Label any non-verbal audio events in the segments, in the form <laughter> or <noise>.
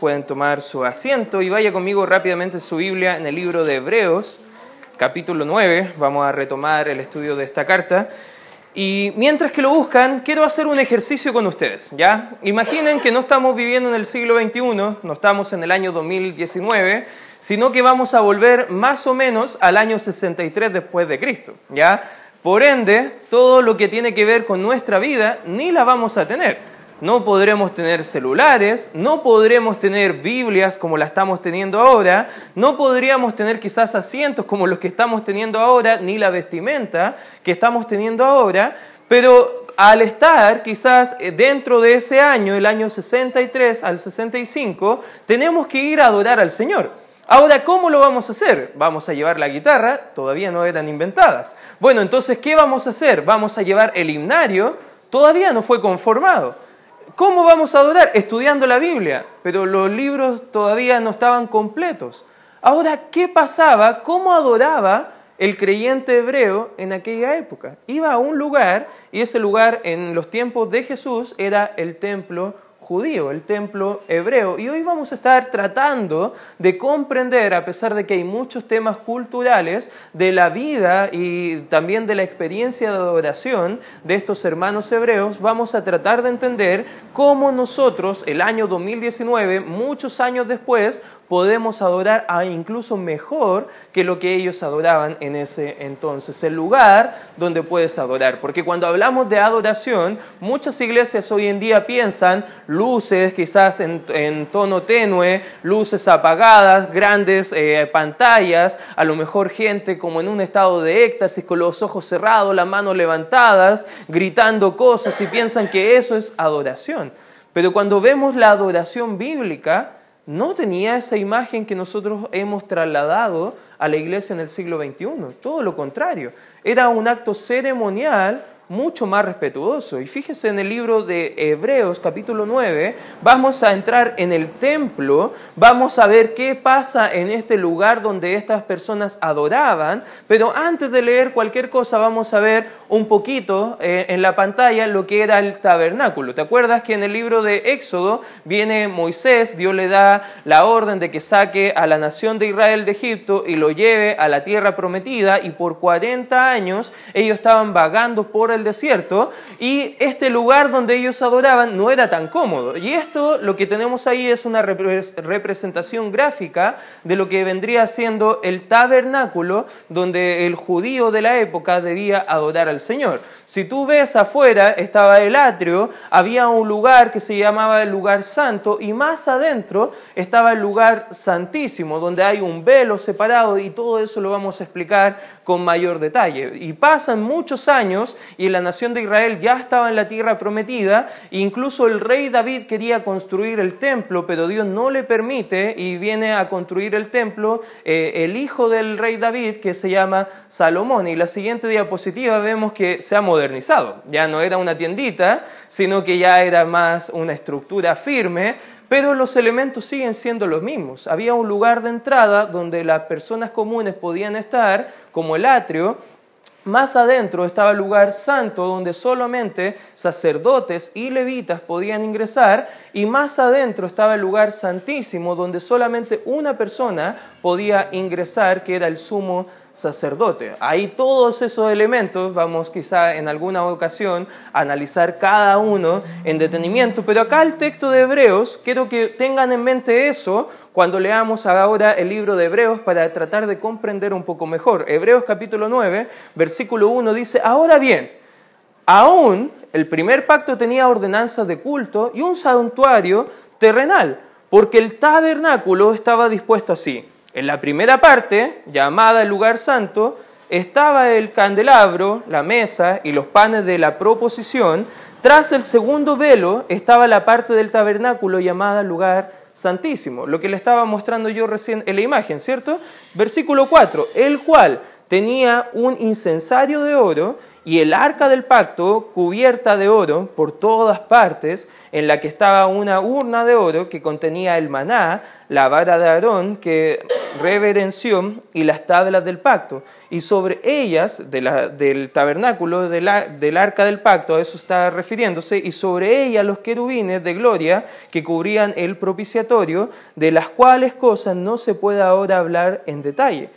Pueden tomar su asiento y vaya conmigo rápidamente su Biblia en el libro de Hebreos, capítulo 9. Vamos a retomar el estudio de esta carta. Y mientras que lo buscan, quiero hacer un ejercicio con ustedes, ¿ya? Imaginen que no estamos viviendo en el siglo XXI, no estamos en el año 2019, sino que vamos a volver más o menos al año 63 después de Cristo, ¿ya? Por ende, todo lo que tiene que ver con nuestra vida ni la vamos a tener no podremos tener celulares, no podremos tener Biblias como la estamos teniendo ahora, no podríamos tener quizás asientos como los que estamos teniendo ahora, ni la vestimenta que estamos teniendo ahora, pero al estar quizás eh, dentro de ese año, el año 63 al 65, tenemos que ir a adorar al Señor. Ahora, ¿cómo lo vamos a hacer? Vamos a llevar la guitarra, todavía no eran inventadas. Bueno, entonces, ¿qué vamos a hacer? Vamos a llevar el himnario, todavía no fue conformado. ¿Cómo vamos a adorar? Estudiando la Biblia, pero los libros todavía no estaban completos. Ahora, ¿qué pasaba? ¿Cómo adoraba el creyente hebreo en aquella época? Iba a un lugar y ese lugar en los tiempos de Jesús era el templo judío, el templo hebreo. Y hoy vamos a estar tratando de comprender, a pesar de que hay muchos temas culturales, de la vida y también de la experiencia de adoración de estos hermanos hebreos, vamos a tratar de entender cómo nosotros, el año 2019, muchos años después, podemos adorar a incluso mejor que lo que ellos adoraban en ese entonces, el lugar donde puedes adorar. Porque cuando hablamos de adoración, muchas iglesias hoy en día piensan luces quizás en, tono tenue, luces apagadas, grandes eh, pantallas, a lo mejor gente como en un estado de éxtasis, con los ojos cerrados, las manos levantadas, gritando cosas y piensan que eso es adoración. Pero cuando vemos la adoración bíblica, no tenía esa imagen que nosotros hemos trasladado a la iglesia en el siglo XXI. Todo lo contrario. Era un acto ceremonial mucho más respetuoso. Y fíjese en el libro de Hebreos capítulo 9, vamos a entrar en el templo, vamos a ver qué pasa en este lugar donde estas personas adoraban, pero antes de leer cualquier cosa vamos a ver un poquito eh, en la pantalla lo que era el tabernáculo. ¿Te acuerdas que en el libro de Éxodo viene Moisés, Dios le da la orden de que saque a la nación de Israel de Egipto y lo lleve a la tierra prometida y por 40 años ellos estaban vagando por el desierto y este lugar donde ellos adoraban no era tan cómodo. Y esto lo que tenemos ahí es una representación gráfica de lo que vendría siendo el tabernáculo donde el judío de la época debía adorar al Señor. Si tú ves afuera estaba el atrio, había un lugar que se llamaba el lugar santo y más adentro estaba el lugar santísimo donde hay un velo separado y todo eso lo vamos a explicar con mayor detalle. Y pasan muchos años y la nación de Israel ya estaba en la tierra prometida, incluso el rey David quería construir el templo, pero Dios no le permite y viene a construir el templo eh, el hijo del rey David que se llama Salomón. Y la siguiente diapositiva vemos que se ha modernizado, ya no era una tiendita, sino que ya era más una estructura firme, pero los elementos siguen siendo los mismos. Había un lugar de entrada donde las personas comunes podían estar, como el atrio, más adentro estaba el lugar santo donde solamente sacerdotes y levitas podían ingresar y más adentro estaba el lugar santísimo donde solamente una persona podía ingresar que era el sumo sacerdote. Ahí todos esos elementos, vamos quizá en alguna ocasión a analizar cada uno en detenimiento, pero acá el texto de Hebreos, quiero que tengan en mente eso cuando leamos ahora el libro de Hebreos para tratar de comprender un poco mejor. Hebreos capítulo 9, versículo 1 dice, ahora bien, aún el primer pacto tenía ordenanzas de culto y un santuario terrenal, porque el tabernáculo estaba dispuesto así en la primera parte, llamada lugar santo, estaba el candelabro, la mesa y los panes de la proposición. Tras el segundo velo estaba la parte del tabernáculo llamada lugar santísimo, lo que le estaba mostrando yo recién en la imagen, ¿cierto? Versículo 4, el cual tenía un incensario de oro y el arca del pacto cubierta de oro por todas partes, en la que estaba una urna de oro que contenía el maná, la vara de Aarón que reverenció y las tablas del pacto. Y sobre ellas, del tabernáculo, del, arca del pacto, a eso está refiriéndose, y sobre ellas los querubines de gloria que cubrían el propiciatorio, de las cuales cosas no se puede ahora hablar en detalle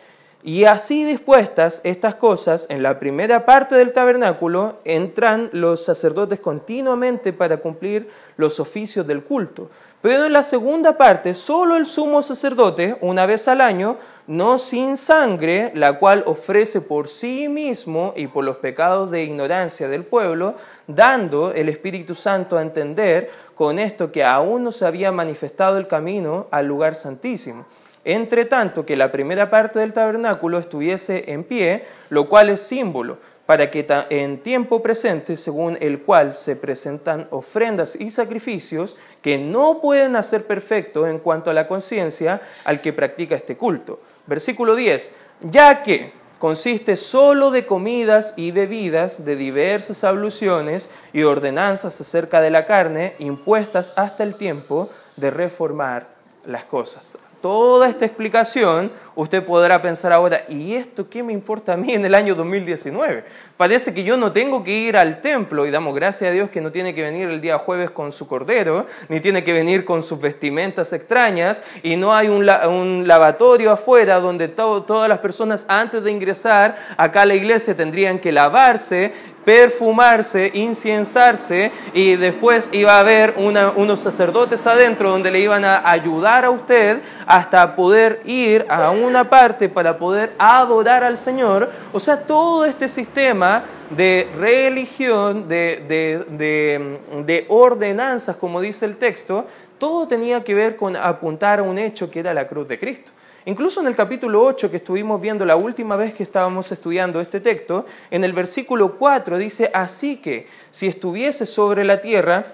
y así dispuestas estas cosas, en la primera parte del tabernáculo entran los sacerdotes continuamente para cumplir los oficios del culto. Pero en la segunda parte, solo el sumo sacerdote, una vez al año, no sin sangre, la cual ofrece por sí mismo y por los pecados de ignorancia del pueblo, dando el Espíritu Santo a entender con esto que aún no se había manifestado el camino al lugar santísimo. Entre tanto que la primera parte del tabernáculo estuviese en pie, lo cual es símbolo, para que en tiempo presente, según el cual se presentan ofrendas y sacrificios que no pueden hacer perfecto en cuanto a la conciencia al que practica este culto. Versículo 10, ya que consiste solo de comidas y bebidas de diversas abluciones y ordenanzas acerca de la carne impuestas hasta el tiempo de reformar las cosas toda esta explicación, usted podrá pensar ahora, ¿y esto qué me importa a mí en el año 2019? Parece que yo no tengo que ir al templo y damos gracias a Dios que no tiene que venir el día jueves con su cordero, ni tiene que venir con sus vestimentas extrañas y no hay un, lavatorio afuera donde todas las personas antes de ingresar acá a la iglesia tendrían que lavarse perfumarse, inciensarse y después iba a haber unos sacerdotes adentro donde le iban a ayudar a usted hasta poder ir a una parte para poder adorar al Señor. O sea, todo este sistema de religión, de, de ordenanzas, como dice el texto, todo tenía que ver con apuntar a un hecho que era la cruz de Cristo. Incluso en el capítulo 8 que estuvimos viendo la última vez que estábamos estudiando este texto, en el versículo 4 dice, así que si estuviese sobre la tierra,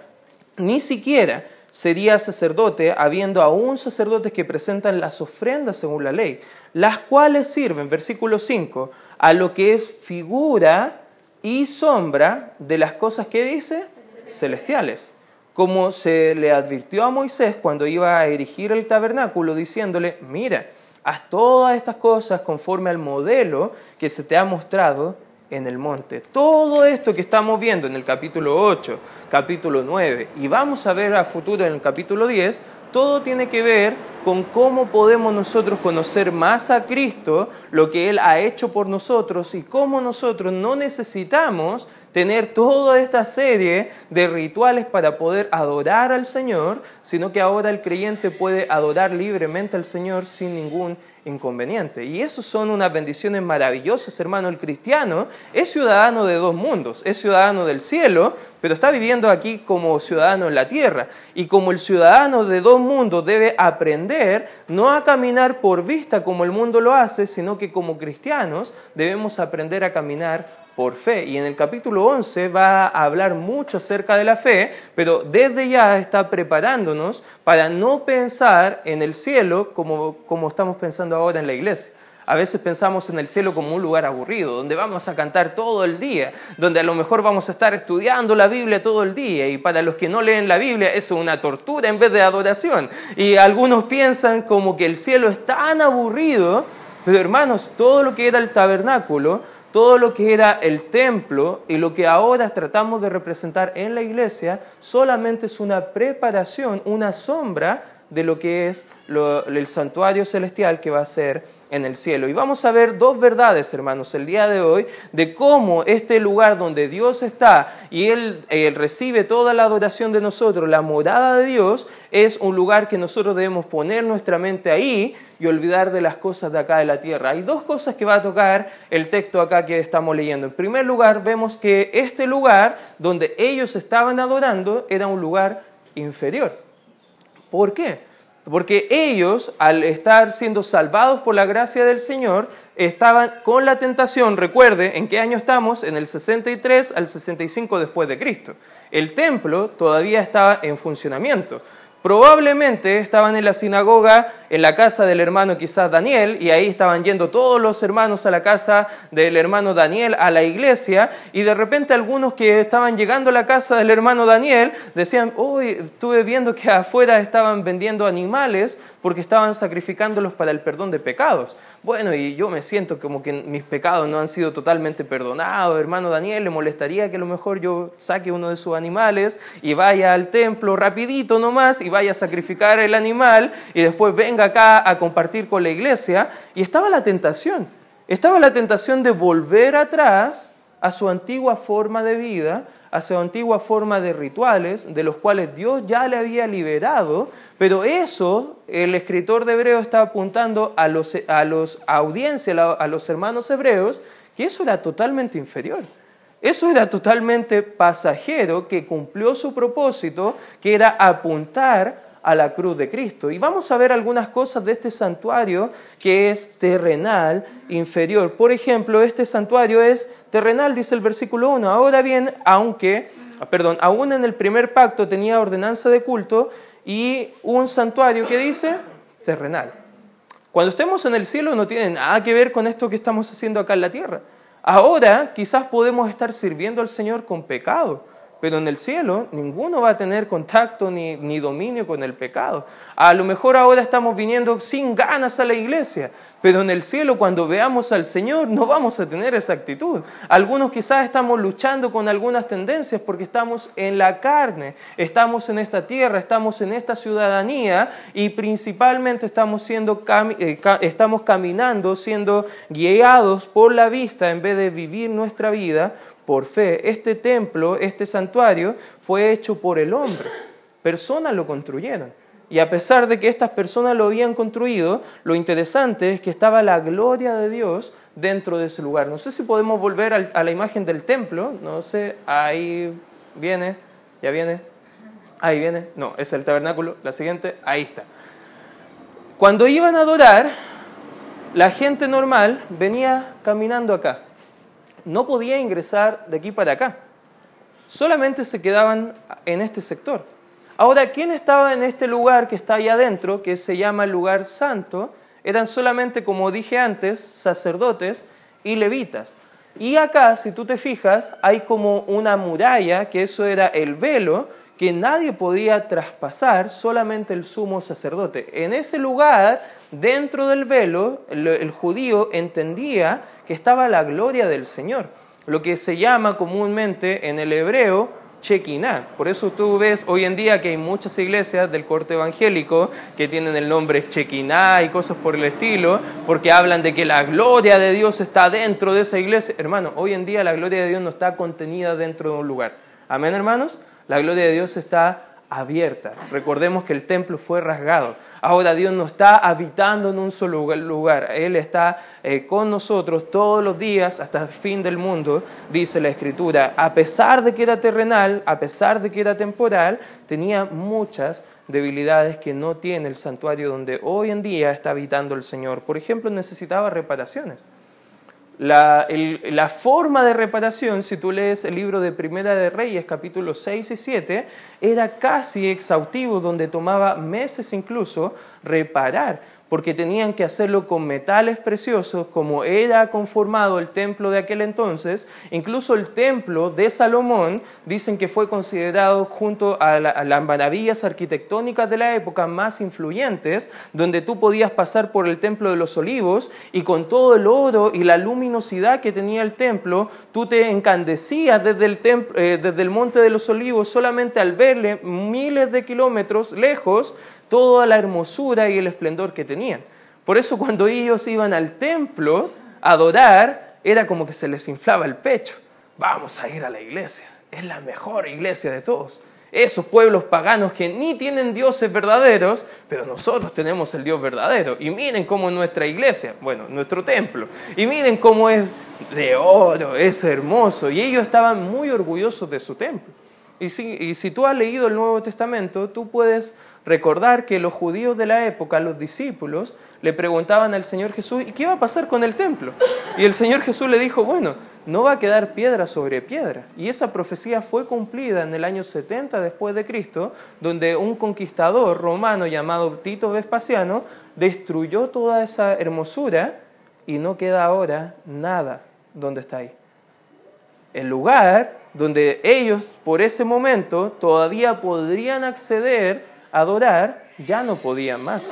ni siquiera sería sacerdote, habiendo aún sacerdotes que presentan las ofrendas según la ley, las cuales sirven, versículo 5, a lo que es figura y sombra de las cosas que dice celestiales como se le advirtió a Moisés cuando iba a erigir el tabernáculo, diciéndole, mira, haz todas estas cosas conforme al modelo que se te ha mostrado en el monte. Todo esto que estamos viendo en el capítulo 8, capítulo 9 y vamos a ver a futuro en el capítulo 10, todo tiene que ver con cómo podemos nosotros conocer más a Cristo, lo que Él ha hecho por nosotros y cómo nosotros no necesitamos tener toda esta serie de rituales para poder adorar al Señor, sino que ahora el creyente puede adorar libremente al Señor sin ningún inconveniente. Y eso son unas bendiciones maravillosas, hermano. El cristiano es ciudadano de dos mundos, es ciudadano del cielo, pero está viviendo aquí como ciudadano en la tierra. Y como el ciudadano de dos mundos debe aprender no a caminar por vista como el mundo lo hace, sino que como cristianos debemos aprender a caminar por fe. Y en el capítulo 11 va a hablar mucho acerca de la fe, pero desde ya está preparándonos para no pensar en el cielo como, como estamos pensando ahora en la iglesia. A veces pensamos en el cielo como un lugar aburrido, donde vamos a cantar todo el día, donde a lo mejor vamos a estar estudiando la Biblia todo el día. Y para los que no leen la Biblia, eso es una tortura en vez de adoración. Y algunos piensan como que el cielo es tan aburrido, pero hermanos, todo lo que era el tabernáculo todo lo que era el templo y lo que ahora tratamos de representar en la iglesia solamente es una preparación, una sombra de lo que es el santuario celestial que va a ser en el cielo. Y vamos a ver dos verdades, hermanos, el día de hoy, de cómo este lugar donde Dios está y Él, recibe toda la adoración de nosotros, la morada de Dios, es un lugar que nosotros debemos poner nuestra mente ahí y olvidar de las cosas de acá de la tierra. Hay dos cosas que va a tocar el texto acá que estamos leyendo. En primer lugar, vemos que este lugar donde ellos estaban adorando era un lugar inferior. ¿Por qué? Porque ellos, al estar siendo salvados por la gracia del Señor, estaban con la tentación, recuerde, ¿en qué año estamos? En el 63 al 65 después de Cristo. El templo todavía estaba en funcionamiento. Probablemente estaban en la sinagoga, en la casa del hermano quizás Daniel, y ahí estaban yendo todos los hermanos a la casa del hermano Daniel, a la iglesia, y de repente algunos que estaban llegando a la casa del hermano Daniel decían, hoy estuve viendo que afuera estaban vendiendo animales porque estaban sacrificándolos para el perdón de pecados. Bueno, y yo me siento como que mis pecados no han sido totalmente perdonados, hermano Daniel, le molestaría que a lo mejor yo saque uno de sus animales y vaya al templo rapidito nomás y vaya a sacrificar el animal y después venga acá a compartir con la iglesia. Y estaba la tentación, estaba la tentación de volver atrás a su antigua forma de vida, a su antigua forma de rituales, de los cuales Dios ya le había liberado, pero eso el escritor de Hebreo está apuntando a los, a los audiencia, a los hermanos hebreos, que eso era totalmente inferior. Eso era totalmente pasajero que cumplió su propósito, que era apuntar a la cruz de Cristo. Y vamos a ver algunas cosas de este santuario que es terrenal, inferior. Por ejemplo, este santuario es terrenal, dice el versículo 1. Ahora bien, aunque, perdón, aún en el primer pacto tenía ordenanza de culto y un santuario que dice terrenal. Cuando estemos en el cielo no tiene nada que ver con esto que estamos haciendo acá en la tierra. Ahora quizás podemos estar sirviendo al Señor con pecado pero en el cielo ninguno va a tener contacto ni, dominio con el pecado. A lo mejor ahora estamos viniendo sin ganas a la iglesia, pero en el cielo cuando veamos al Señor no vamos a tener esa actitud. Algunos quizás estamos luchando con algunas tendencias porque estamos en la carne, estamos en esta tierra, estamos en esta ciudadanía y principalmente estamos, siendo, eh, estamos caminando, siendo guiados por la vista en vez de vivir nuestra vida por fe. Este templo, este santuario, fue hecho por el hombre. Personas lo construyeron. Y a pesar de que estas personas lo habían construido, lo interesante es que estaba la gloria de Dios dentro de ese lugar. No sé si podemos volver a la imagen del templo. No sé, ahí viene, ya viene, ahí viene. No, es el tabernáculo. La siguiente, ahí está. Cuando iban a adorar, la gente normal venía caminando acá no podía ingresar de aquí para acá. Solamente se quedaban en este sector. Ahora, ¿quién estaba en este lugar que está ahí adentro, que se llama el lugar santo? Eran solamente, como dije antes, sacerdotes y levitas. Y acá, si tú te fijas, hay como una muralla, que eso era el velo, que nadie podía traspasar, solamente el sumo sacerdote. En ese lugar, dentro del velo, el, judío entendía que estaba la gloria del Señor, lo que se llama comúnmente en el hebreo Chequiná. Por eso tú ves hoy en día que hay muchas iglesias del corte evangélico que tienen el nombre Chequiná y cosas por el estilo, porque hablan de que la gloria de Dios está dentro de esa iglesia. Hermano, hoy en día la gloria de Dios no está contenida dentro de un lugar. Amén, hermanos. La gloria de Dios está abierta. Recordemos que el templo fue rasgado. Ahora Dios no está habitando en un solo lugar. Él está eh, con nosotros todos los días hasta el fin del mundo, dice la Escritura. A pesar de que era terrenal, a pesar de que era temporal, tenía muchas debilidades que no tiene el santuario donde hoy en día está habitando el Señor. Por ejemplo, necesitaba reparaciones. La, forma de reparación, si tú lees el libro de Primera de Reyes, capítulos 6 y 7, era casi exhaustivo, donde tomaba meses incluso reparar porque tenían que hacerlo con metales preciosos, como era conformado el templo de aquel entonces. Incluso el templo de Salomón dicen que fue considerado junto a, las maravillas arquitectónicas de la época más influyentes, donde tú podías pasar por el templo de los olivos y con todo el oro y la luminosidad que tenía el templo, tú te encandecías desde el, eh, monte de los olivos solamente al verle miles de kilómetros lejos toda la hermosura y el esplendor que tenían. Por eso cuando ellos iban al templo a adorar, era como que se les inflaba el pecho. Vamos a ir a la iglesia, es la mejor iglesia de todos. Esos pueblos paganos que ni tienen dioses verdaderos, pero nosotros tenemos el Dios verdadero. Y miren cómo es nuestra iglesia, bueno, nuestro templo. Y miren cómo es de oro, es hermoso. Y ellos estaban muy orgullosos de su templo. Y si, tú has leído el Nuevo Testamento, tú puedes recordar que los judíos de la época, los discípulos, le preguntaban al Señor Jesús, ¿y qué va a pasar con el templo? Y el Señor Jesús le dijo, bueno, no va a quedar piedra sobre piedra. Y esa profecía fue cumplida en el año 70 después de Cristo, donde un conquistador romano llamado Tito Vespasiano destruyó toda esa hermosura y no queda ahora nada donde está ahí. El lugar donde ellos por ese momento todavía podrían acceder a adorar, ya no podían más.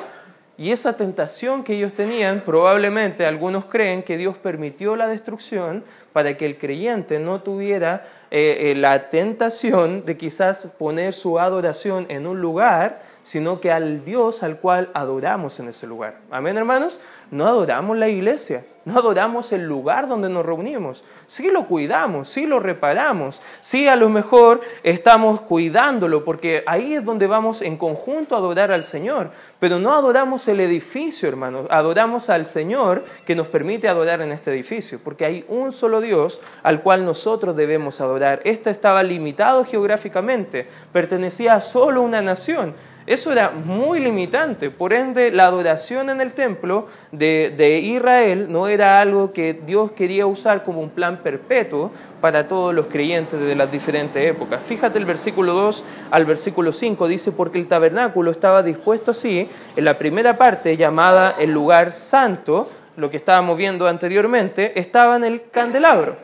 Y esa tentación que ellos tenían, probablemente algunos creen que Dios permitió la destrucción para que el creyente no tuviera eh, eh, la tentación de quizás poner su adoración en un lugar, sino que al Dios al cual adoramos en ese lugar. Amén, hermanos no adoramos la iglesia, no adoramos el lugar donde nos reunimos. Sí lo cuidamos, sí lo reparamos, sí a lo mejor estamos cuidándolo, porque ahí es donde vamos en conjunto a adorar al Señor. Pero no adoramos el edificio, hermanos, adoramos al Señor que nos permite adorar en este edificio, porque hay un solo Dios al cual nosotros debemos adorar. Este estaba limitado geográficamente, pertenecía a solo una nación. Eso era muy limitante, por ende la adoración en el templo de, Israel no era algo que Dios quería usar como un plan perpetuo para todos los creyentes de las diferentes épocas. Fíjate el versículo 2 al versículo 5, dice, porque el tabernáculo estaba dispuesto así, en la primera parte llamada el lugar santo, lo que estábamos viendo anteriormente, estaba en el candelabro.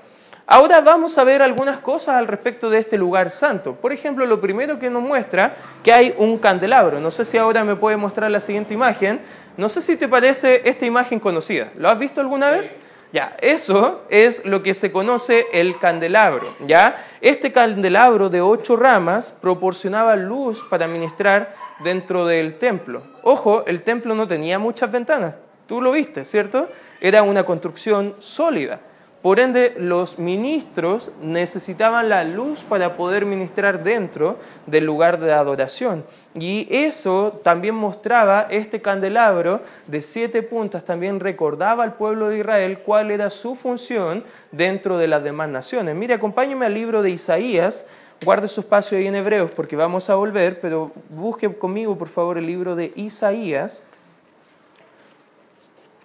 Ahora vamos a ver algunas cosas al respecto de este lugar santo. Por ejemplo, lo primero que nos muestra que hay un candelabro. No sé si ahora me puede mostrar la siguiente imagen. No sé si te parece esta imagen conocida. ¿Lo has visto alguna vez? Ya, eso es lo que se conoce el candelabro, ¿ya? Este candelabro de ocho ramas proporcionaba luz para ministrar dentro del templo. Ojo, el templo no tenía muchas ventanas, tú lo viste, ¿cierto? Era una construcción sólida. Por ende, los ministros necesitaban la luz para poder ministrar dentro del lugar de adoración. Y eso también mostraba este candelabro de siete puntas, también recordaba al pueblo de Israel cuál era su función dentro de las demás naciones. Mire, acompáñeme al libro de Isaías, guarde su espacio ahí en Hebreos porque vamos a volver, pero busque conmigo por favor el libro de Isaías,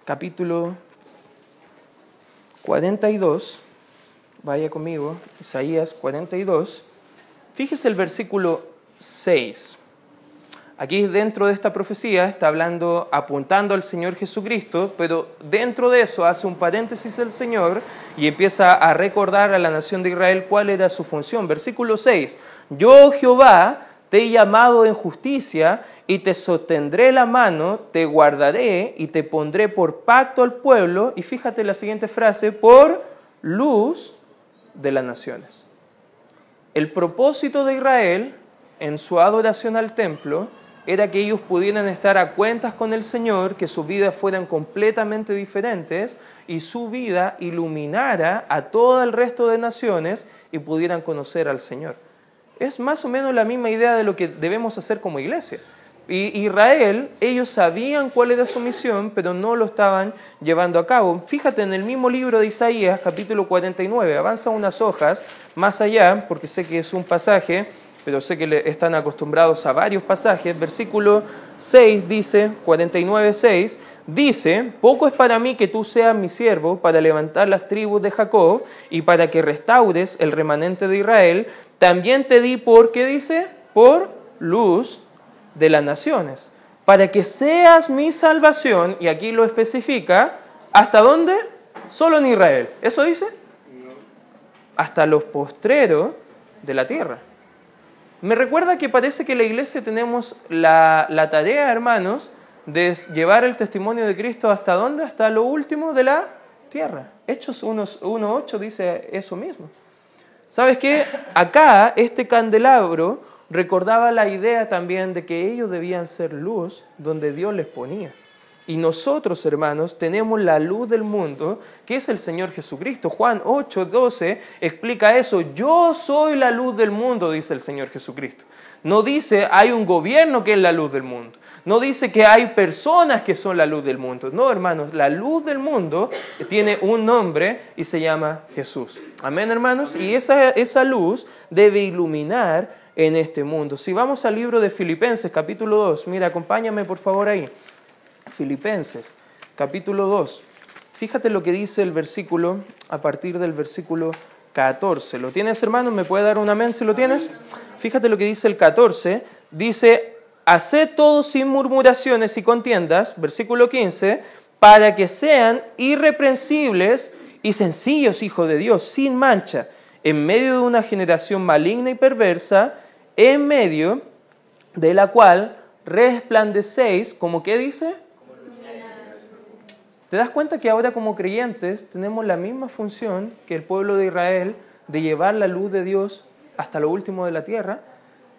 capítulo 42, vaya conmigo, Isaías 42, fíjese el versículo 6. Aquí dentro de esta profecía está hablando, apuntando al Señor Jesucristo, pero dentro de eso hace un paréntesis el Señor y empieza a recordar a la nación de Israel cuál era su función. Versículo 6, yo Jehová te he llamado en justicia y te sostendré la mano, te guardaré y te pondré por pacto al pueblo, y fíjate la siguiente frase, por luz de las naciones. El propósito de Israel en su adoración al templo era que ellos pudieran estar a cuentas con el Señor, que sus vidas fueran completamente diferentes y su vida iluminara a todo el resto de naciones y pudieran conocer al Señor. Es más o menos la misma idea de lo que debemos hacer como iglesia. Y Israel, ellos sabían cuál era su misión, pero no lo estaban llevando a cabo. Fíjate en el mismo libro de Isaías, capítulo 49, avanza unas hojas más allá, porque sé que es un pasaje, pero sé que están acostumbrados a varios pasajes. Versículo 6 dice, 49, 6, dice, poco es para mí que tú seas mi siervo para levantar las tribus de Jacob y para que restaures el remanente de Israel. También te di por, ¿qué dice? Por luz de las naciones, para que seas mi salvación, y aquí lo especifica, ¿hasta dónde? Solo en Israel. ¿Eso dice? Hasta los postreros de la tierra. Me recuerda que parece que la iglesia tenemos la, la tarea, hermanos, de llevar el testimonio de Cristo hasta dónde? Hasta lo último de la tierra. Hechos 1.8 dice eso mismo. ¿Sabes qué? Acá este candelabro recordaba la idea también de que ellos debían ser luz donde Dios les ponía. Y nosotros, hermanos, tenemos la luz del mundo, que es el Señor Jesucristo. Juan 8, 12 explica eso. Yo soy la luz del mundo, dice el Señor Jesucristo. No dice hay un gobierno que es la luz del mundo. No dice que hay personas que son la luz del mundo. No, hermanos, la luz del mundo tiene un nombre y se llama Jesús. Amén, hermanos. Y esa, esa luz debe iluminar en este mundo. Si vamos al libro de Filipenses, capítulo 2, mira, acompáñame por favor ahí. Filipenses, capítulo 2. Fíjate lo que dice el versículo a partir del versículo 14. ¿Lo tienes, hermano? ¿Me puede dar un amén si lo tienes? Fíjate lo que dice el 14. Dice, haced todo sin murmuraciones y contiendas, versículo 15, para que sean irreprensibles y sencillos hijos de Dios, sin mancha, en medio de una generación maligna y perversa, en medio de la cual resplandecéis, como qué dice? ¿Te das cuenta que ahora como creyentes tenemos la misma función que el pueblo de Israel de llevar la luz de Dios hasta lo último de la tierra?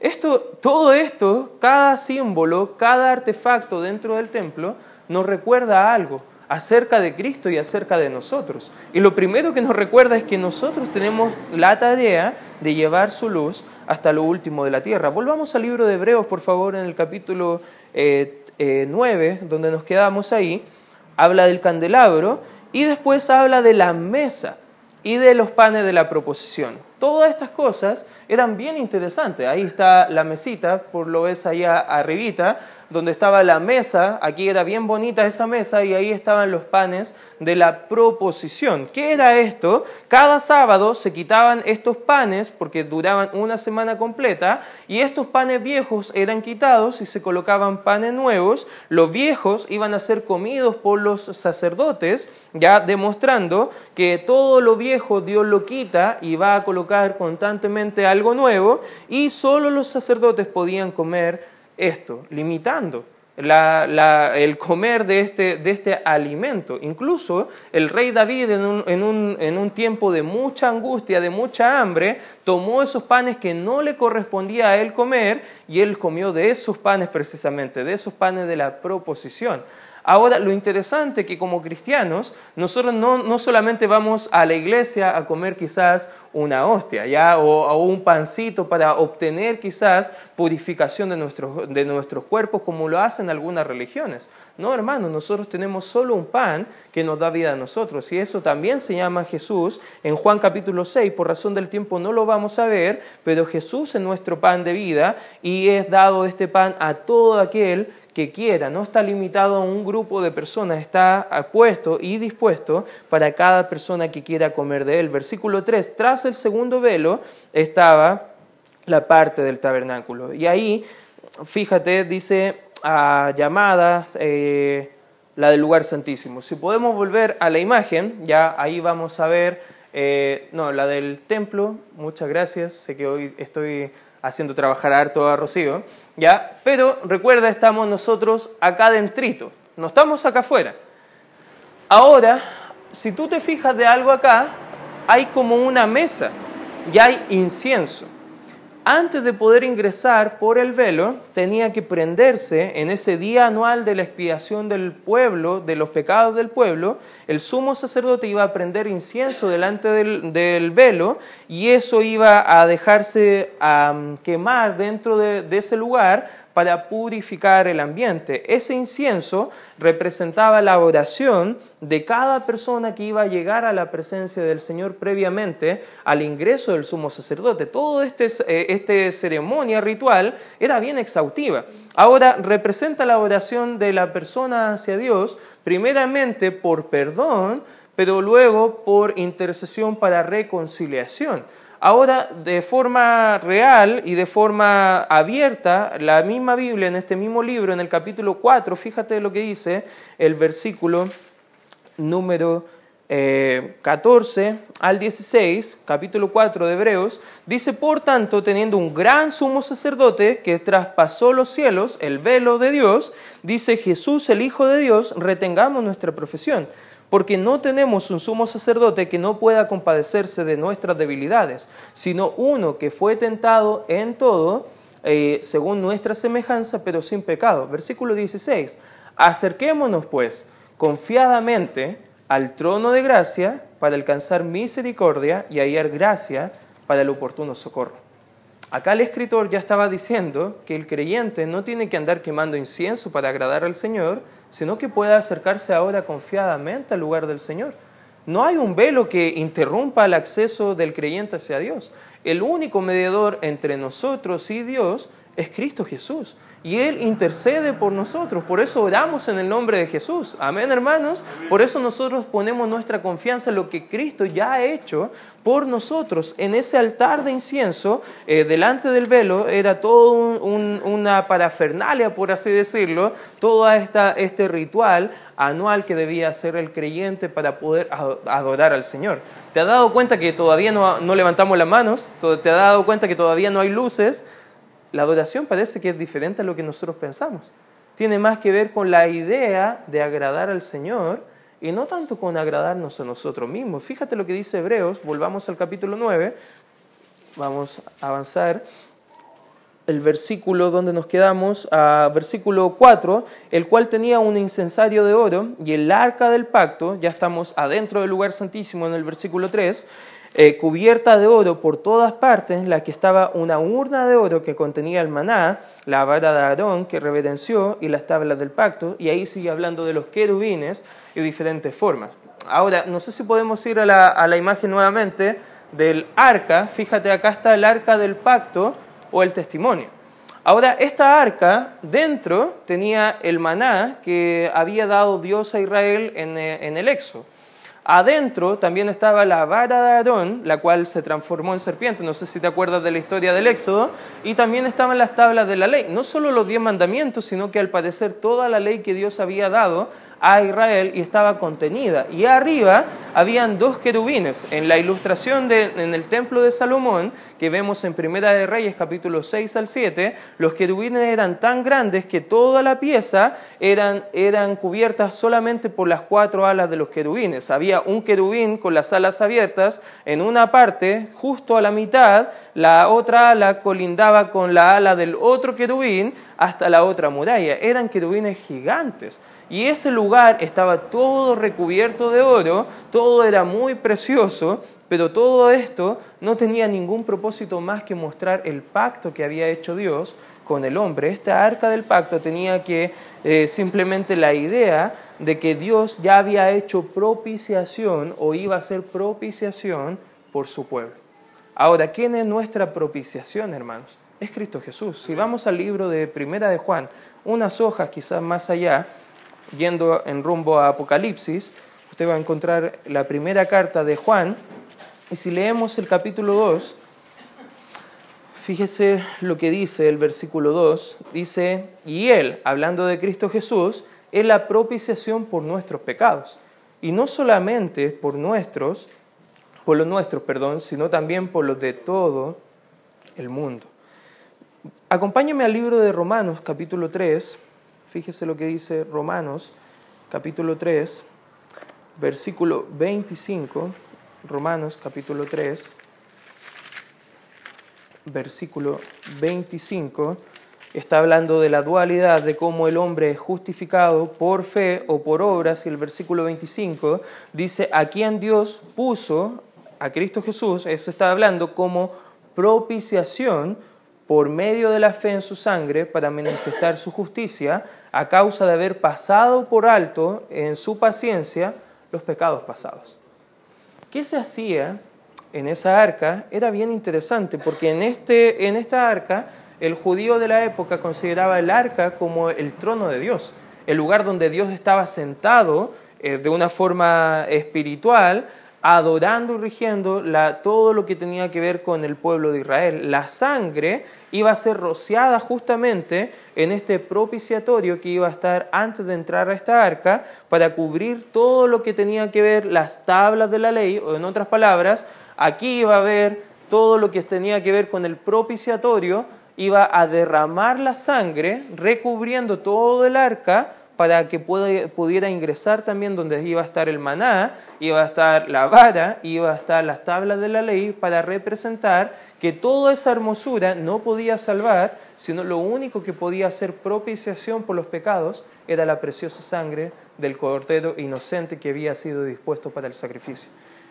Esto, todo esto, cada símbolo, cada artefacto dentro del templo nos recuerda algo acerca de Cristo y acerca de nosotros. Y lo primero que nos recuerda es que nosotros tenemos la tarea de llevar su luz hasta lo último de la tierra. Volvamos al libro de Hebreos, por favor, en el capítulo 9, eh, eh, donde nos quedamos ahí. Habla del candelabro y después habla de la mesa y de los panes de la proposición. Todas estas cosas eran bien interesantes. Ahí está la mesita, por lo ves allá arribita, donde estaba la mesa, aquí era bien bonita esa mesa y ahí estaban los panes de la proposición. ¿Qué era esto? Cada sábado se quitaban estos panes porque duraban una semana completa y estos panes viejos eran quitados y se colocaban panes nuevos. Los viejos iban a ser comidos por los sacerdotes, ya demostrando que todo lo viejo Dios lo quita y va a colocar constantemente algo nuevo y solo los sacerdotes podían comer esto, limitando el comer de este, de este, alimento. Incluso el rey David en un, en, un, en un, tiempo de mucha angustia, de mucha hambre, tomó esos panes que no le correspondía a él comer y él comió de esos panes precisamente, de esos panes de la proposición. Ahora, lo interesante es que como cristianos, nosotros no, solamente vamos a la iglesia a comer quizás una hostia, ¿ya? O, un pancito para obtener quizás purificación de nuestros, de nuestros cuerpos, como lo hacen algunas religiones. No, hermano, nosotros tenemos solo un pan que nos da vida a nosotros, y eso también se llama Jesús. En Juan capítulo 6, por razón del tiempo no lo vamos a ver, pero Jesús es nuestro pan de vida, y es dado este pan a todo aquel que quiera, no está limitado a un grupo de personas, está puesto y dispuesto para cada persona que quiera comer de él. Versículo 3, tras el segundo velo estaba la parte del tabernáculo. Y ahí, fíjate, dice a llamada eh, la del lugar santísimo. Si podemos volver a la imagen, ya ahí vamos a ver, eh, no, la del templo, muchas gracias, sé que hoy estoy haciendo trabajar harto a Rocío, ¿ya? Pero recuerda, estamos nosotros acá dentrito, no estamos acá afuera. Ahora, si tú te fijas de algo acá, hay como una mesa y hay incienso antes de poder ingresar por el velo, tenía que prenderse en ese día anual de la expiación del pueblo, de los pecados del pueblo, el sumo sacerdote iba a prender incienso delante del, velo y eso iba a dejarse quemar dentro de ese lugar para purificar el ambiente. Ese incienso representaba la oración de cada persona que iba a llegar a la presencia del Señor previamente al ingreso del sumo sacerdote. Todo este, eh, este ceremonia ritual era bien exhaustiva. Ahora representa la oración de la persona hacia Dios, primeramente por perdón, pero luego por intercesión para reconciliación. Ahora, de forma real y de forma abierta, la misma Biblia en este mismo libro, en el capítulo 4, fíjate lo que dice el versículo número 14 eh, al 16, capítulo 4 de Hebreos, dice, por tanto, teniendo un gran sumo sacerdote que traspasó los cielos, el velo de Dios, dice Jesús, el Hijo de Dios, retengamos nuestra profesión porque no tenemos un sumo sacerdote que no pueda compadecerse de nuestras debilidades, sino uno que fue tentado en todo, eh, según nuestra semejanza, pero sin pecado. Versículo 16. Acerquémonos, pues, confiadamente al trono de gracia para alcanzar misericordia y hallar gracia para el oportuno socorro. Acá el escritor ya estaba diciendo que el creyente no tiene que andar quemando incienso para agradar al Señor, sino que pueda acercarse ahora confiadamente al lugar del Señor. No hay un velo que interrumpa el acceso del creyente hacia Dios. El único mediador entre nosotros y Dios es Cristo Jesús. Y Él intercede por nosotros. Por eso oramos en el nombre de Jesús. Amén, hermanos. Por eso nosotros ponemos nuestra confianza en lo que Cristo ya ha hecho por nosotros. En ese altar de incienso, eh, delante del velo, era todo una parafernalia, por así decirlo, todo este ritual anual que debía hacer el creyente para poder adorar al Señor. ¿Te has dado cuenta que todavía no, no levantamos las manos? ¿Te has dado cuenta que todavía no hay luces? La adoración parece que es diferente a lo que nosotros pensamos. Tiene más que ver con la idea de agradar al Señor y no tanto con agradarnos a nosotros mismos. Fíjate lo que dice Hebreos, volvamos al capítulo 9, vamos a avanzar. El versículo donde nos quedamos, a versículo 4, el cual tenía un incensario de oro y el arca del pacto, ya estamos adentro del lugar santísimo en el versículo 3, eh, cubierta de oro por todas partes, en la que estaba una urna de oro que contenía el maná, la vara de Aarón que reverenció y las tablas del pacto, y ahí sigue hablando de los querubines y diferentes formas. Ahora, no sé si podemos ir a la, imagen nuevamente del arca, fíjate acá está el arca del pacto o el testimonio. Ahora, esta arca dentro tenía el maná que había dado Dios a Israel en, eh, el Éxodo. Adentro también estaba la vara de Aarón, la cual se transformó en serpiente, no sé si te acuerdas de la historia del Éxodo, y también estaban las tablas de la ley, no solo los diez mandamientos, sino que al parecer toda la ley que Dios había dado a Israel y estaba contenida. Y arriba habían dos querubines. En la ilustración de, en el templo de Salomón, que vemos en Primera de Reyes capítulo 6 al 7, los querubines eran tan grandes que toda la pieza eran, eran cubiertas solamente por las cuatro alas de los querubines. Había un querubín con las alas abiertas en una parte, justo a la mitad, la otra ala colindaba con la ala del otro querubín hasta la otra muralla. Eran querubines gigantes. Y ese lugar estaba todo recubierto de oro, todo era muy precioso, pero todo esto no tenía ningún propósito más que mostrar el pacto que había hecho Dios con el hombre. Esta arca del pacto tenía que eh, simplemente la idea de que Dios ya había hecho propiciación o iba a hacer propiciación por su pueblo. Ahora, ¿quién es nuestra propiciación, hermanos? Es Cristo Jesús. Si vamos al libro de Primera de Juan, unas hojas quizás más allá, yendo en rumbo a Apocalipsis, usted va a encontrar la primera carta de Juan, y si leemos el capítulo 2, fíjese lo que dice el versículo 2, dice, y Él, hablando de Cristo Jesús, es la propiciación por nuestros pecados, y no solamente por nuestros, por los nuestros, perdón, sino también por los de todo el mundo. Acompáñame al libro de Romanos, capítulo 3, Fíjese lo que dice Romanos capítulo 3, versículo 25. Romanos capítulo 3, versículo 25. Está hablando de la dualidad, de cómo el hombre es justificado por fe o por obras. Y el versículo 25 dice, a quien Dios puso, a Cristo Jesús, eso está hablando como propiciación por medio de la fe en su sangre para manifestar su justicia a causa de haber pasado por alto en su paciencia los pecados pasados. ¿Qué se hacía en esa arca? Era bien interesante porque en, este, en esta arca el judío de la época consideraba el arca como el trono de Dios, el lugar donde Dios estaba sentado eh, de una forma espiritual adorando y rigiendo todo lo que tenía que ver con el pueblo de Israel. La sangre iba a ser rociada justamente en este propiciatorio que iba a estar antes de entrar a esta arca para cubrir todo lo que tenía que ver las tablas de la ley, o en otras palabras, aquí iba a haber todo lo que tenía que ver con el propiciatorio, iba a derramar la sangre recubriendo todo el arca para que pudiera ingresar también donde iba a estar el maná, iba a estar la vara, iba a estar las tablas de la ley para representar que toda esa hermosura no podía salvar, sino lo único que podía hacer propiciación por los pecados era la preciosa sangre del cordero inocente que había sido dispuesto para el sacrificio.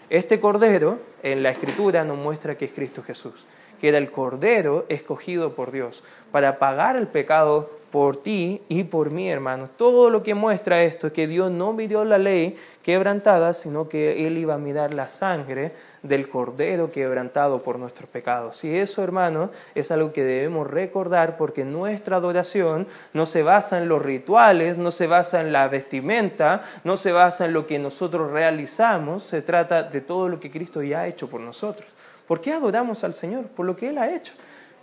Este cordero en la escritura nos muestra que es Cristo Jesús que era el Cordero escogido por Dios para pagar el pecado por ti y por mí, hermanos. Todo lo que muestra esto es que Dios no midió la ley quebrantada, sino que Él iba a mirar la sangre del Cordero quebrantado por nuestros pecados. Y eso, hermanos, es algo que debemos recordar porque nuestra adoración no se basa en los rituales, no se basa en la vestimenta, no se basa en lo que nosotros realizamos, se trata de todo lo que Cristo ya ha hecho por nosotros. ¿Por qué adoramos al Señor? Por lo que Él ha hecho.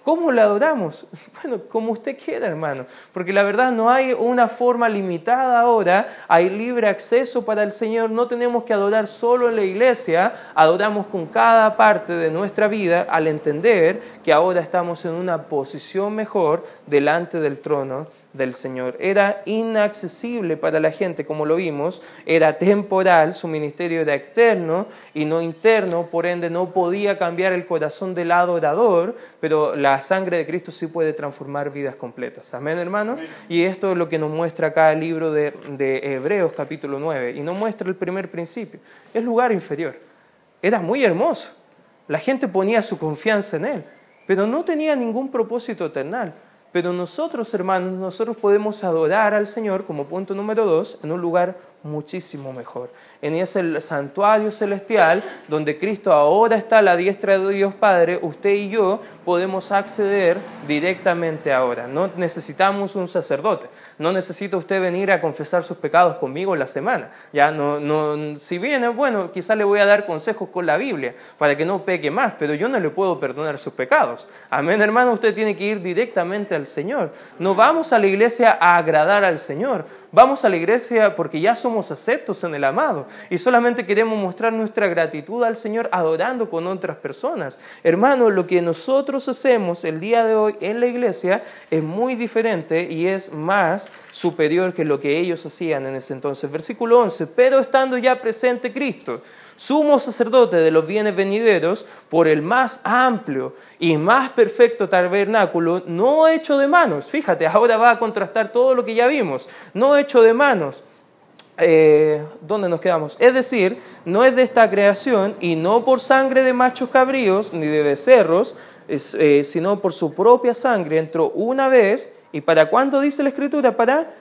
¿Cómo le adoramos? <laughs> Bueno, como usted quiera, hermano, porque la verdad no hay una forma limitada ahora, hay libre acceso para el Señor, no tenemos que adorar solo en la iglesia, adoramos con cada parte de nuestra vida al entender que ahora estamos en una posición mejor delante del trono del Señor. Era inaccesible para la gente, como lo vimos, era temporal, su ministerio era externo y no interno, por ende no podía cambiar el corazón del adorador, pero la sangre de Cristo sí puede transformar vidas completas. Amén, hermanos. Y esto es lo que nos muestra acá el libro de, de Hebreos capítulo 9 y nos muestra el primer principio. Es lugar inferior. Era muy hermoso. La gente ponía su confianza en él, pero no tenía ningún propósito eternal. Pero nosotros, hermanos, nosotros podemos adorar al Señor como punto número dos en un lugar muchísimo mejor. En ese santuario celestial donde Cristo ahora está a la diestra de Dios Padre, usted y yo podemos acceder directamente ahora. No necesitamos un sacerdote. No necesita usted venir a confesar sus pecados conmigo en la semana. Ya no, no, si viene, bueno, quizás le voy a dar consejos con la Biblia para que no peque más, pero yo no le puedo perdonar sus pecados. Amén, hermano, usted tiene que ir directamente al Señor. No vamos a la iglesia a agradar al Señor Vamos a la iglesia porque ya somos aceptos en el amado y solamente queremos mostrar nuestra gratitud al Señor adorando con otras personas. Hermano, lo que nosotros hacemos el día de hoy en la iglesia es muy diferente y es más superior que lo que ellos hacían en ese entonces. Versículo 11, pero estando ya presente Cristo sumo sacerdote de los bienes venideros, por el más amplio y más perfecto tabernáculo, no hecho de manos. Fíjate, ahora va a contrastar todo lo que ya vimos, no hecho de manos. Eh, ¿Dónde nos quedamos? Es decir, no es de esta creación y no por sangre de machos cabríos ni de becerros, eh, sino por su propia sangre entró una vez. ¿Y para cuándo dice la Escritura? Para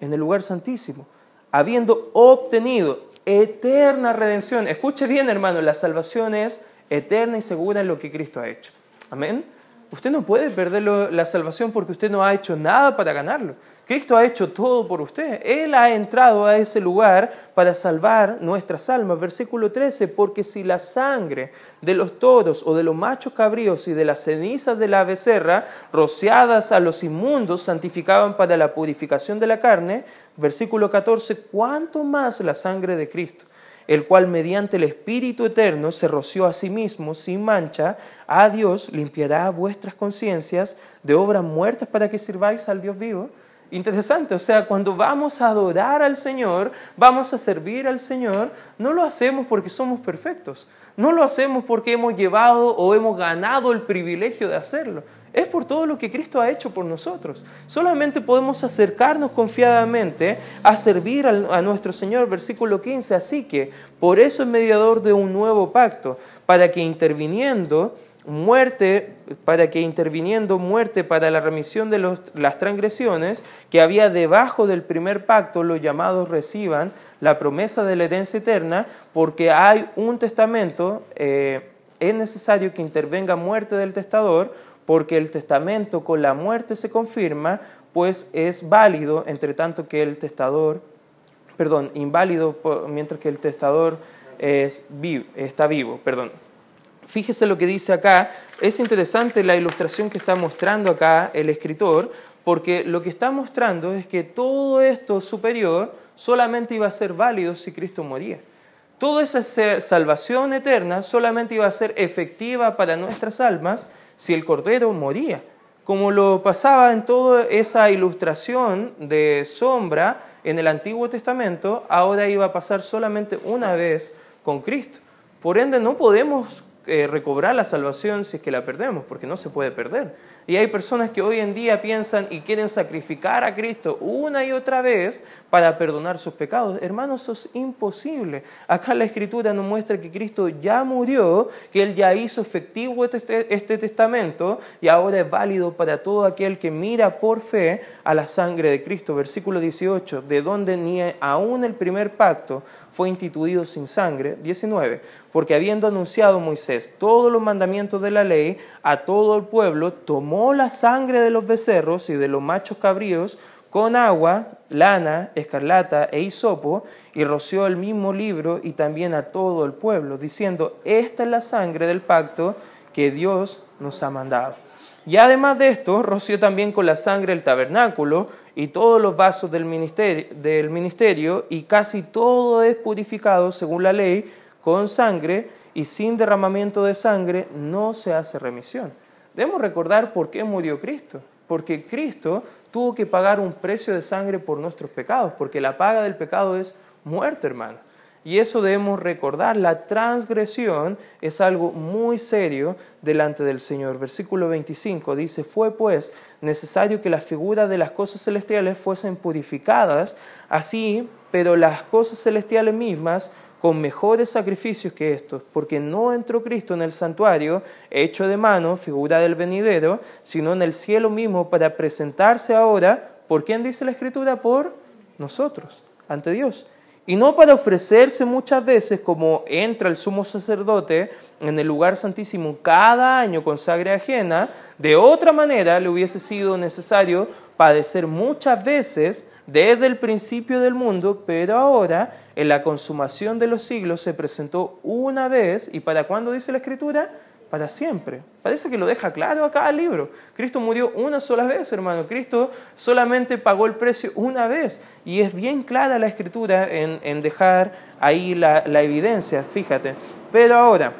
en el lugar santísimo, habiendo obtenido eterna redención. Escuche bien, hermano, la salvación es eterna y segura en lo que Cristo ha hecho. Amén. Usted no puede perder la salvación porque usted no ha hecho nada para ganarlo. Cristo ha hecho todo por usted. Él ha entrado a ese lugar para salvar nuestras almas. Versículo 13, porque si la sangre de los toros o de los machos cabríos y de las cenizas de la becerra, rociadas a los inmundos, santificaban para la purificación de la carne, versículo 14, ¿cuánto más la sangre de Cristo? El cual mediante el Espíritu Eterno se roció a sí mismo sin mancha, a Dios limpiará vuestras conciencias de obras muertas para que sirváis al Dios vivo. Interesante, o sea, cuando vamos a adorar al Señor, vamos a servir al Señor, no lo hacemos porque somos perfectos, no lo hacemos porque hemos llevado o hemos ganado el privilegio de hacerlo, es por todo lo que Cristo ha hecho por nosotros. Solamente podemos acercarnos confiadamente a servir a nuestro Señor, versículo 15, así que por eso es mediador de un nuevo pacto, para que interviniendo muerte, para que interviniendo muerte para la remisión de las transgresiones que había debajo del primer pacto, los llamados reciban la promesa de la herencia eterna, porque hay un testamento, eh, es necesario que intervenga muerte del testador, porque el testamento con la muerte se confirma, pues es válido, entre tanto que el testador, perdón, inválido mientras que el testador es está vivo, perdón. Fíjese lo que dice acá. Es interesante la ilustración que está mostrando acá el escritor, porque lo que está mostrando es que todo esto superior solamente iba a ser válido si Cristo moría. Toda esa salvación eterna solamente iba a ser efectiva para nuestras almas si el Cordero moría. Como lo pasaba en toda esa ilustración de sombra en el Antiguo Testamento, ahora iba a pasar solamente una vez con Cristo. Por ende, no podemos eh, recobrar la salvación si es que la perdemos, porque no se puede perder. Y hay personas que hoy en día piensan y quieren sacrificar a Cristo una y otra vez para perdonar sus pecados. Hermanos, eso es imposible. Acá la Escritura nos muestra que Cristo ya murió, que Él ya hizo efectivo este, este testamento y ahora es válido para todo aquel que mira por fe a la sangre de Cristo. Versículo 18, de donde ni aún el primer pacto fue instituido sin sangre. 19, porque habiendo anunciado Moisés todos los mandamientos de la ley a todo el pueblo, tomó la sangre de los becerros y de los machos cabríos con agua, lana, escarlata e hisopo, y roció el mismo libro y también a todo el pueblo, diciendo, esta es la sangre del pacto que Dios nos ha mandado. Y además de esto, roció también con la sangre el tabernáculo y todos los vasos del ministerio, del ministerio, y casi todo es purificado según la ley con sangre, y sin derramamiento de sangre no se hace remisión. Debemos recordar por qué murió Cristo, porque Cristo tuvo que pagar un precio de sangre por nuestros pecados, porque la paga del pecado es muerte, hermano. Y eso debemos recordar, la transgresión es algo muy serio delante del Señor. Versículo 25 dice, fue pues necesario que las figuras de las cosas celestiales fuesen purificadas, así, pero las cosas celestiales mismas con mejores sacrificios que estos, porque no entró Cristo en el santuario hecho de mano, figura del venidero, sino en el cielo mismo para presentarse ahora, ¿por quién dice la Escritura? Por nosotros, ante Dios y no para ofrecerse muchas veces como entra el sumo sacerdote en el lugar santísimo cada año con sangre ajena, de otra manera le hubiese sido necesario padecer muchas veces desde el principio del mundo, pero ahora en la consumación de los siglos se presentó una vez, ¿y para cuándo dice la Escritura? Para siempre. Parece que lo deja claro acá el libro. Cristo murió una sola vez, hermano. Cristo solamente pagó el precio una vez. Y es bien clara la escritura en, dejar ahí la, la evidencia, fíjate. Pero ahora,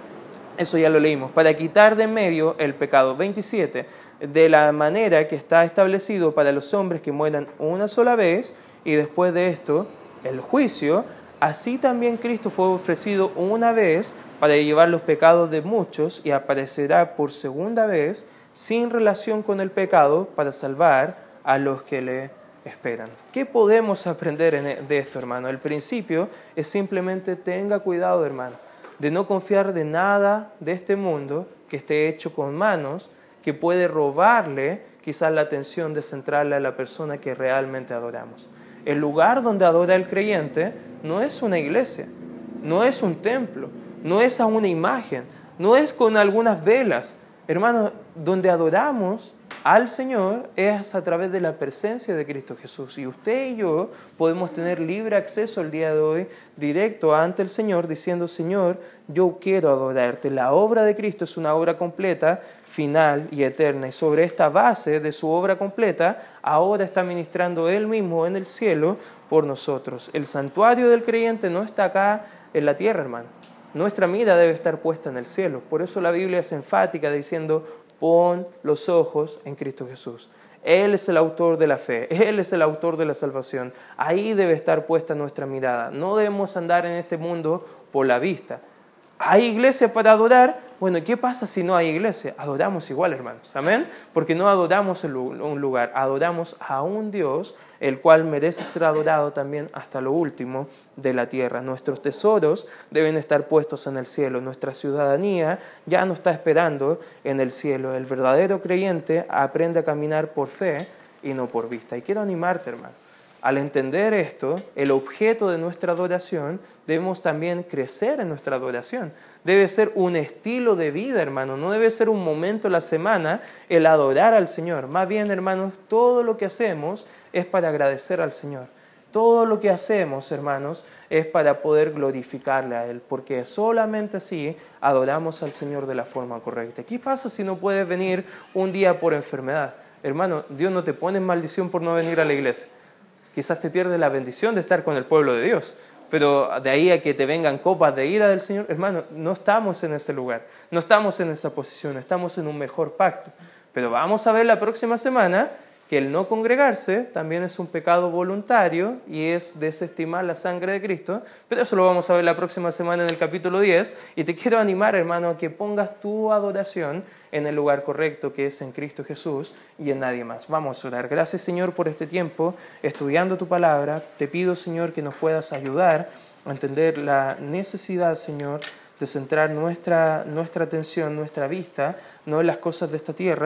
eso ya lo leímos, para quitar de medio el pecado. 27. De la manera que está establecido para los hombres que mueran una sola vez y después de esto el juicio, así también Cristo fue ofrecido una vez para llevar los pecados de muchos y aparecerá por segunda vez sin relación con el pecado para salvar a los que le esperan. ¿Qué podemos aprender e, de esto, hermano? El principio es simplemente tenga cuidado, hermano, de no confiar de nada de este mundo que esté hecho con manos, que puede robarle quizás la atención de centrarle a la persona que realmente adoramos. El lugar donde adora el creyente no es una iglesia, no es un templo, no es a una imagen, no es con algunas velas. Hermanos, donde adoramos al Señor es a través de la presencia de Cristo Jesús. Y usted y yo podemos tener libre acceso el día de hoy directo ante el Señor diciendo, Señor, yo quiero adorarte. La obra de Cristo es una obra completa, final y eterna. Y sobre esta base de su obra completa, ahora está ministrando Él mismo en el cielo por nosotros. El santuario del creyente no está acá en la tierra, hermano nuestra mira debe estar puesta en el cielo. Por eso la Biblia es enfática diciendo, pon los ojos en Cristo Jesús. Él es el autor de la fe, Él es el autor de la salvación. Ahí debe estar puesta nuestra mirada. No debemos andar en este mundo por la vista. ¿Hay iglesia para adorar? Bueno, ¿qué pasa si no hay iglesia? Adoramos igual, hermanos. Amén. Porque no adoramos un lugar, adoramos a un Dios el cual merece ser adorado también hasta lo último de la tierra. Nuestros tesoros deben estar puestos en el cielo. Nuestra ciudadanía ya no está esperando en el cielo. El verdadero creyente aprende a caminar por fe y no por vista. Y quiero animarte, hermano. Al entender esto, el objeto de nuestra adoración, debemos también crecer en nuestra adoración. Debe ser un estilo de vida, hermano. No debe ser un momento en la semana el adorar al Señor. Más bien, hermanos, todo lo que hacemos es para agradecer al Señor. Todo lo que hacemos, hermanos, es para poder glorificarle a Él, porque solamente así adoramos al Señor de la forma correcta. ¿Qué pasa si no puedes venir un día por enfermedad? Hermano, Dios no te pone en maldición por no venir a la iglesia. Quizás te pierdes la bendición de estar con el pueblo de Dios, pero de ahí a que te vengan copas de ira del Señor, hermano, no estamos en ese lugar, no estamos en esa posición, estamos en un mejor pacto. Pero vamos a ver la próxima semana que el no congregarse también es un pecado voluntario y es desestimar la sangre de Cristo, pero eso lo vamos a ver la próxima semana en el capítulo 10 y te quiero animar hermano a que pongas tu adoración en el lugar correcto que es en Cristo Jesús y en nadie más. Vamos a orar. Gracias Señor por este tiempo estudiando tu palabra. Te pido Señor que nos puedas ayudar a entender la necesidad Señor de centrar nuestra, nuestra atención, nuestra vista, no en las cosas de esta tierra,